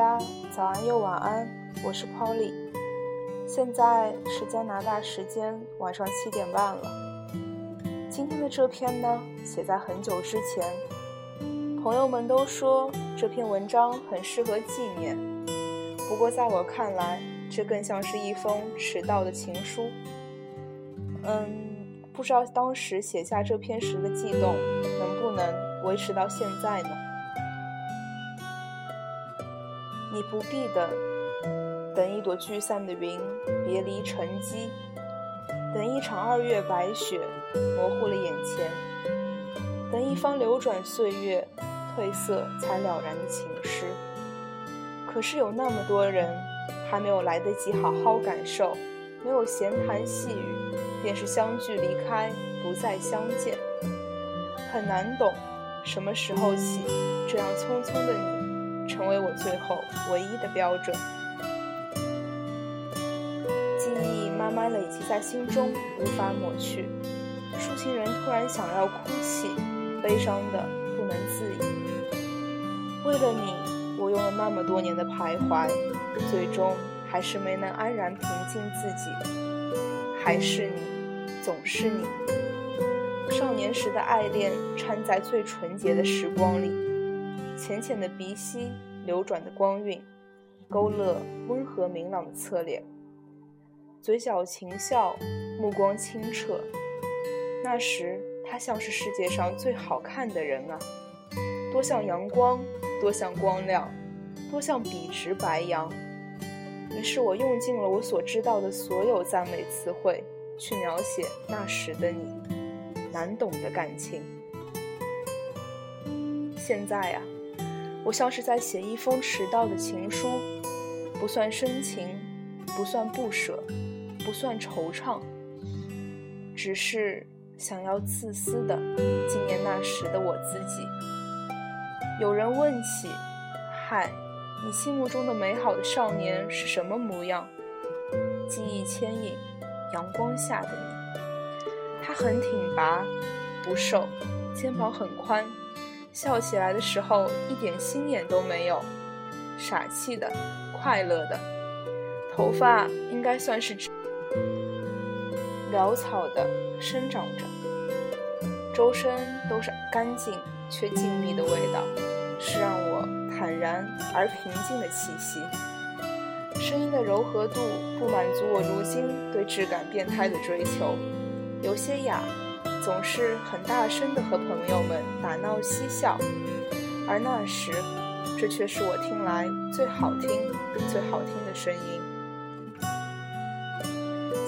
家早安又晚安，我是 Polly。现在是加拿大时间晚上七点半了。今天的这篇呢，写在很久之前。朋友们都说这篇文章很适合纪念，不过在我看来，这更像是一封迟到的情书。嗯，不知道当时写下这篇时的悸动，能不能维持到现在呢？你不必等，等一朵聚散的云别离沉积，等一场二月白雪模糊了眼前，等一方流转岁月褪色才了然的情诗。可是有那么多人还没有来得及好好感受，没有闲谈细语，便是相聚离开，不再相见，很难懂什么时候起这样匆匆的你。成为我最后唯一的标准。记忆慢慢累积在心中，无法抹去。抒情人突然想要哭泣，悲伤的不能自已。为了你，我用了那么多年的徘徊，最终还是没能安然平静自己。还是你，总是你。少年时的爱恋掺在最纯洁的时光里。浅浅的鼻息，流转的光晕，勾勒温和明朗的侧脸，嘴角噙笑，目光清澈。那时他像是世界上最好看的人啊，多像阳光，多像光亮，多像笔直白杨。于是我用尽了我所知道的所有赞美词汇，去描写那时的你，难懂的感情。现在呀。我像是在写一封迟到的情书，不算深情，不算不舍，不算惆怅，只是想要自私的纪念那时的我自己。有人问起：“嗨，你心目中的美好的少年是什么模样？”记忆牵引，阳光下的你，他很挺拔，不瘦，肩膀很宽。笑起来的时候一点心眼都没有，傻气的，快乐的，头发应该算是潦草的生长着，周身都是干净却静谧的味道，是让我坦然而平静的气息。声音的柔和度不满足我如今对质感变态的追求，有些哑。总是很大声地和朋友们打闹嬉笑，而那时，这却是我听来最好听、最好听的声音。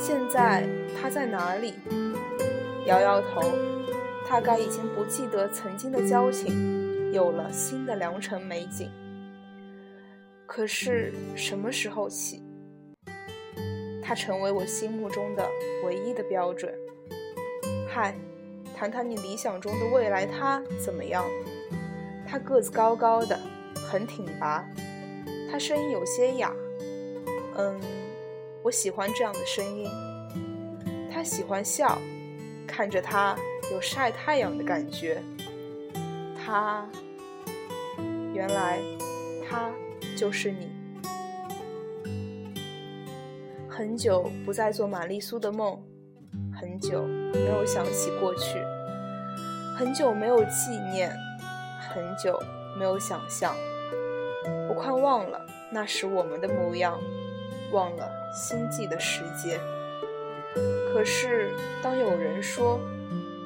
现在他在哪里？摇摇头，大概已经不记得曾经的交情，有了新的良辰美景。可是什么时候起，他成为我心目中的唯一的标准？嗨，谈谈你理想中的未来他怎么样？他个子高高的，很挺拔，他声音有些哑。嗯，我喜欢这样的声音。他喜欢笑，看着他有晒太阳的感觉。他，原来他就是你。很久不再做玛丽苏的梦。很久没有想起过去，很久没有纪念，很久没有想象。我快忘了那时我们的模样，忘了星际的时节。可是当有人说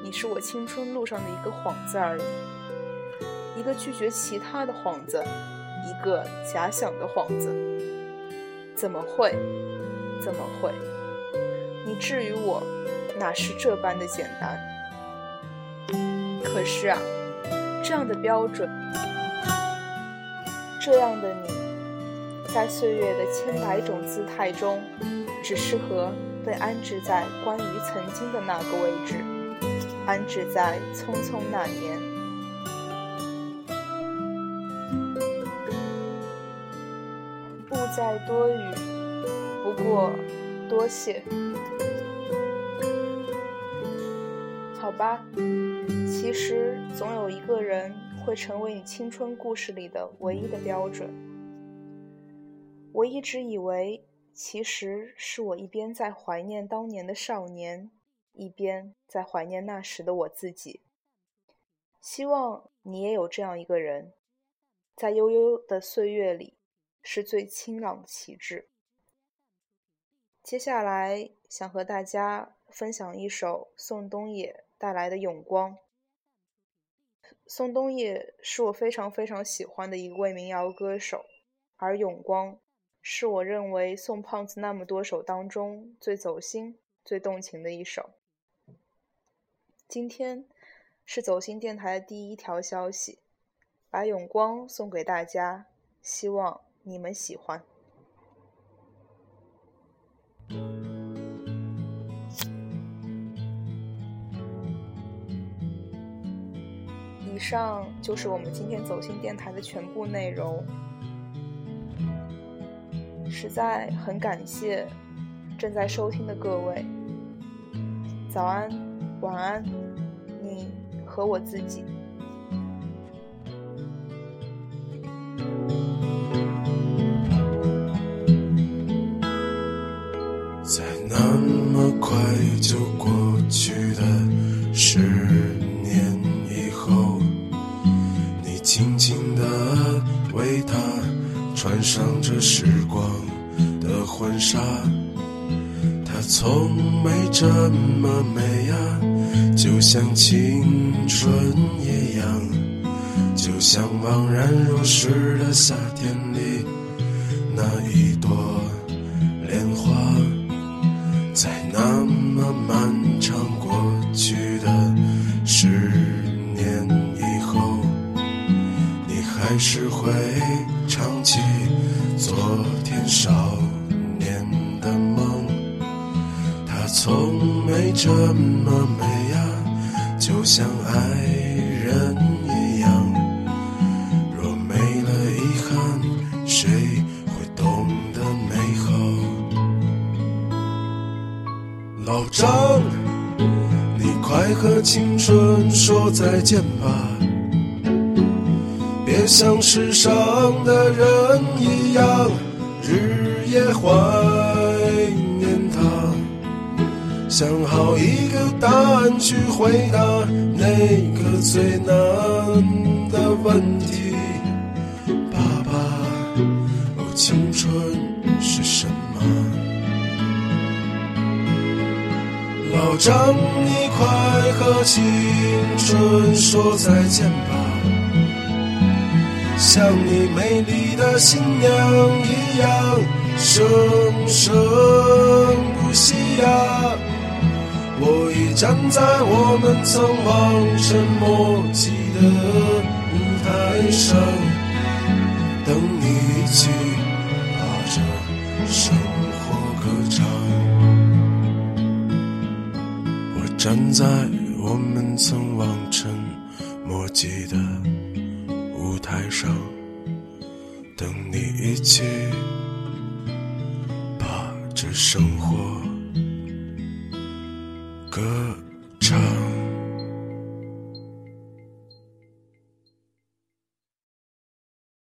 你是我青春路上的一个幌子而已，一个拒绝其他的幌子，一个假想的幌子，怎么会？怎么会？你至于我？哪是这般的简单？可是啊，这样的标准，这样的你，在岁月的千百种姿态中，只适合被安置在关于曾经的那个位置，安置在匆匆那年。不再多语，不过多谢。吧，其实总有一个人会成为你青春故事里的唯一的标准。我一直以为，其实是我一边在怀念当年的少年，一边在怀念那时的我自己。希望你也有这样一个人，在悠悠的岁月里，是最清朗的旗帜。接下来想和大家分享一首宋冬野带来的《永光》。宋冬野是我非常非常喜欢的一位民谣歌手，而《永光》是我认为宋胖子那么多首当中最走心、最动情的一首。今天是走心电台的第一条消息，把《永光》送给大家，希望你们喜欢。以上就是我们今天走心电台的全部内容。实在很感谢正在收听的各位。早安，晚安，你和我自己。穿上这时光的婚纱，她从没这么美呀，就像青春一样，就像茫然如逝的夏天里那一朵莲花，在那么漫长过去的十年以后，你还是会。从没这么美呀，就像爱人一样。若没了遗憾，谁会懂得美好？老张，你快和青春说再见吧。别像世上的人一样，日夜怀。想好一个答案去回答那个最难的问题。爸爸，哦，青春是什么？老张，你快和青春说再见吧。像你美丽的新娘一样生生不息呀！我已站在我们曾望尘莫及的舞台上，等你一起把这生活歌唱。我站在我们曾望尘莫及的舞。台上等你一起把这生活歌。